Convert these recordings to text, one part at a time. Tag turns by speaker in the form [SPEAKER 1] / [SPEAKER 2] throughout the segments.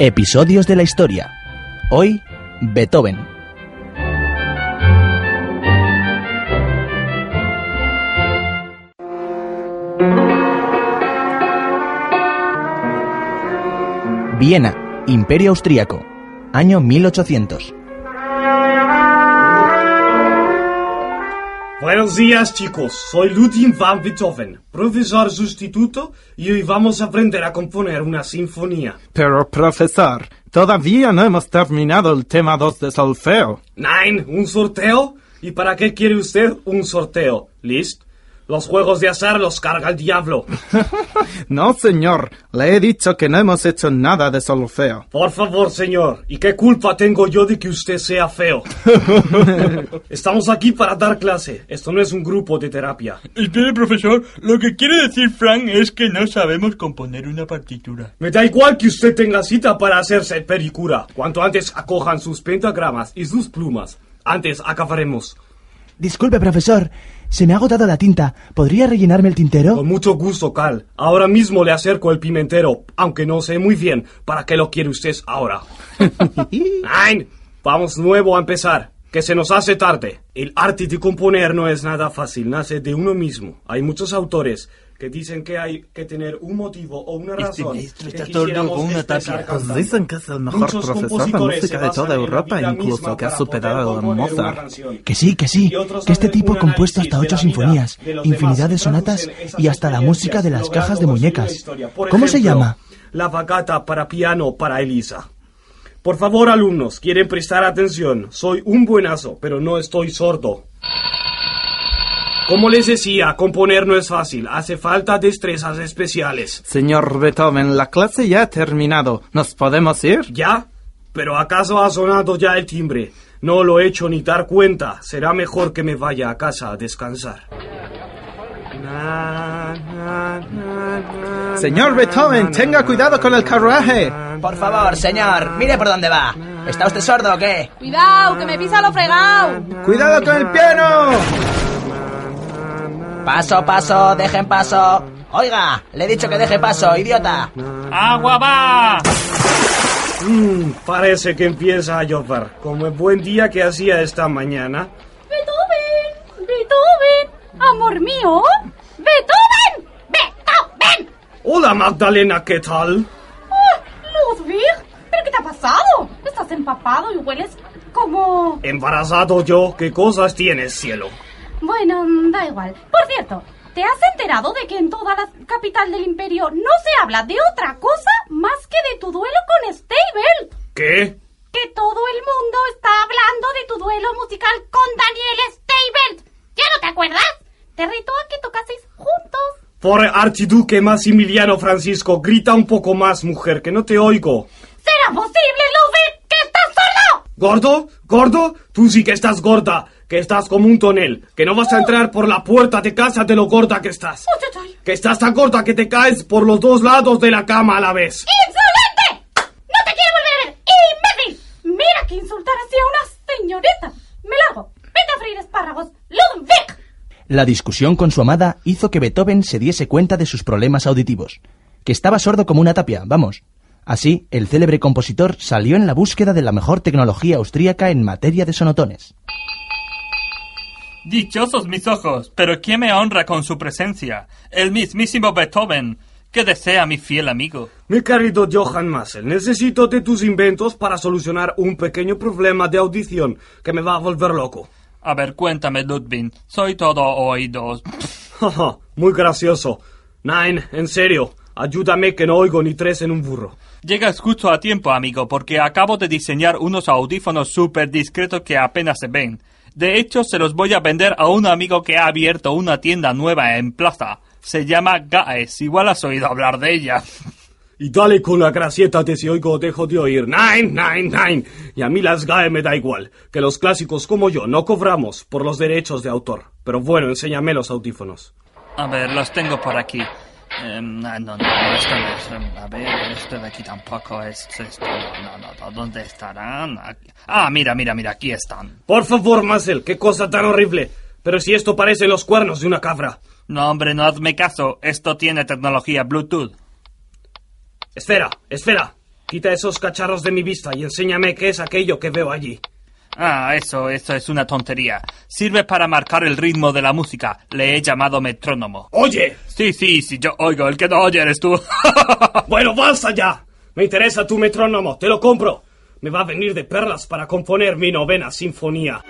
[SPEAKER 1] Episodios de la historia. Hoy, Beethoven. Viena, Imperio Austríaco, año 1800.
[SPEAKER 2] Buenos días chicos, soy Ludwig van Beethoven, profesor sustituto y hoy vamos a aprender a componer una sinfonía.
[SPEAKER 3] Pero, profesor, todavía no hemos terminado el tema 2 de solfeo.
[SPEAKER 2] Nein, ¿un sorteo? ¿Y para qué quiere usted un sorteo? ¿List? Los juegos de azar los carga el diablo.
[SPEAKER 3] No, señor, le he dicho que no hemos hecho nada de solfeo.
[SPEAKER 2] Por favor, señor, ¿y qué culpa tengo yo de que usted sea feo? Estamos aquí para dar clase, esto no es un grupo de terapia.
[SPEAKER 4] Espere, profesor, lo que quiere decir Frank es que no sabemos componer una partitura.
[SPEAKER 2] Me da igual que usted tenga cita para hacerse pericura. Cuanto antes acojan sus pentagramas y sus plumas, antes acabaremos.
[SPEAKER 5] Disculpe, profesor. Se me ha agotado la tinta. ¿Podría rellenarme el tintero?
[SPEAKER 2] Con mucho gusto, Cal. Ahora mismo le acerco el pimentero, aunque no sé muy bien para qué lo quiere usted ahora. Nein, vamos nuevo a empezar, que se nos hace tarde. El arte de componer no es nada fácil, nace de uno mismo. Hay muchos autores que dicen que hay que tener un motivo o una razón. que
[SPEAKER 4] está todo con una tapia.
[SPEAKER 2] cantando.
[SPEAKER 3] Dicen que es el mejor
[SPEAKER 2] Muchos
[SPEAKER 3] profesor de música
[SPEAKER 2] se
[SPEAKER 3] de toda Europa, incluso que ha superado a Mozart.
[SPEAKER 5] Que sí, que sí. Que este tipo ha compuesto hasta ocho sinfonías, infinidad de sonatas y hasta la música de las cajas de muñecas.
[SPEAKER 2] Por
[SPEAKER 5] ¿Cómo se
[SPEAKER 2] ejemplo,
[SPEAKER 5] llama?
[SPEAKER 2] La vagata para piano para Elisa. Por favor, alumnos, quieren prestar atención. Soy un buenazo, pero no estoy sordo. Como les decía, componer no es fácil. Hace falta destrezas especiales.
[SPEAKER 3] Señor Beethoven, la clase ya ha terminado. ¿Nos podemos ir?
[SPEAKER 2] ¿Ya? ¿Pero acaso ha sonado ya el timbre? No lo he hecho ni dar cuenta. Será mejor que me vaya a casa a descansar. Na, na, na, na,
[SPEAKER 3] Señor Beethoven,
[SPEAKER 2] na,
[SPEAKER 3] tenga cuidado con el carruaje.
[SPEAKER 6] Por favor, señor, mire por dónde va. ¿Está usted sordo o qué?
[SPEAKER 7] Cuidado, que me pisa lo fregado.
[SPEAKER 3] ¡Cuidado con el piano!
[SPEAKER 6] Paso, paso, dejen paso. Oiga, le he dicho que deje paso, idiota.
[SPEAKER 4] ¡Agua va!
[SPEAKER 2] Mm, parece que empieza a llover. Como el buen día que hacía esta mañana.
[SPEAKER 7] Beethoven, Beethoven, amor mío. Beethoven, Beethoven.
[SPEAKER 2] Hola Magdalena, ¿qué tal?
[SPEAKER 7] Oh, Ludwig, ¿pero qué te ha pasado? Estás empapado y hueles como...
[SPEAKER 2] Embarazado yo, ¿qué cosas tienes, cielo?
[SPEAKER 7] Bueno, da igual. Cierto, ¿te has enterado de que en toda la capital del imperio no se habla de otra cosa más que de tu duelo con Stable?
[SPEAKER 2] ¿Qué?
[SPEAKER 7] Que todo el mundo está hablando de tu duelo musical con Daniel Stable. ¿Ya no te acuerdas? Te retó a que tocaseis juntos.
[SPEAKER 2] Por archiduque Maximiliano Francisco, grita un poco más, mujer, que no te oigo.
[SPEAKER 7] ¿Será posible, Ludwig, que estás sordo?
[SPEAKER 2] ¿Gordo? ¿Gordo? Tú sí que estás gorda, que estás como un tonel, que no vas a entrar por la puerta de casa de lo gorda que estás.
[SPEAKER 7] Uy.
[SPEAKER 2] Que estás tan gorda que te caes por los dos lados de la cama a la vez.
[SPEAKER 7] ¡Insolente! ¡No te quiero volver a ver! ¡Imbécil! Mira que insultar así a una señorita. Me largo. Vete a freír espárragos. Ludwig.
[SPEAKER 1] La discusión con su amada hizo que Beethoven se diese cuenta de sus problemas auditivos, que estaba sordo como una tapia, vamos. Así, el célebre compositor salió en la búsqueda de la mejor tecnología austríaca en materia de sonotones.
[SPEAKER 4] Dichosos mis ojos, pero ¿quién me honra con su presencia? El mismísimo Beethoven, que desea mi fiel amigo.
[SPEAKER 2] Mi querido Johann Massel, necesito de tus inventos para solucionar un pequeño problema de audición que me va a volver loco.
[SPEAKER 4] A ver, cuéntame, Ludwig. Soy todo oídos.
[SPEAKER 2] Muy gracioso. Nein, en serio, ayúdame que no oigo ni tres en un burro.
[SPEAKER 4] Llegas justo a tiempo, amigo, porque acabo de diseñar unos audífonos súper discretos que apenas se ven. De hecho, se los voy a vender a un amigo que ha abierto una tienda nueva en Plaza. Se llama Gaes. Igual has oído hablar de ella.
[SPEAKER 2] Y dale con la gracieta de si oigo o dejo de oír. Nein, nein, nein. Y a mí las GAE me da igual. Que los clásicos como yo no cobramos por los derechos de autor. Pero bueno, enséñame los audífonos.
[SPEAKER 4] A ver, los tengo por aquí. Em, no, no, esto no es. em, a ver, esto de aquí tampoco es esto. No, no, no, ¿dónde estarán? Aquí. Ah, mira, mira, mira, aquí están.
[SPEAKER 2] Por favor, Marcel, qué cosa tan horrible. Pero si esto parece los cuernos de una cabra.
[SPEAKER 4] No, hombre, no hazme caso. Esto tiene tecnología Bluetooth.
[SPEAKER 2] Espera, espera. Quita esos cacharros de mi vista y enséñame qué es aquello que veo allí.
[SPEAKER 4] Ah, eso, eso es una tontería. Sirve para marcar el ritmo de la música. Le he llamado metrónomo.
[SPEAKER 2] ¡Oye!
[SPEAKER 4] Sí, sí, sí, yo oigo. El que no oye eres tú.
[SPEAKER 2] bueno, basta ya. Me interesa tu metrónomo. Te lo compro. Me va a venir de perlas para componer mi novena sinfonía.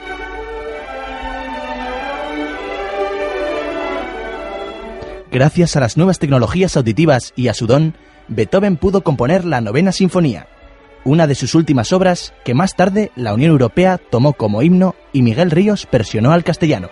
[SPEAKER 1] Gracias a las nuevas tecnologías auditivas y a su don, Beethoven pudo componer la novena sinfonía, una de sus últimas obras que más tarde la Unión Europea tomó como himno y Miguel Ríos versionó al castellano.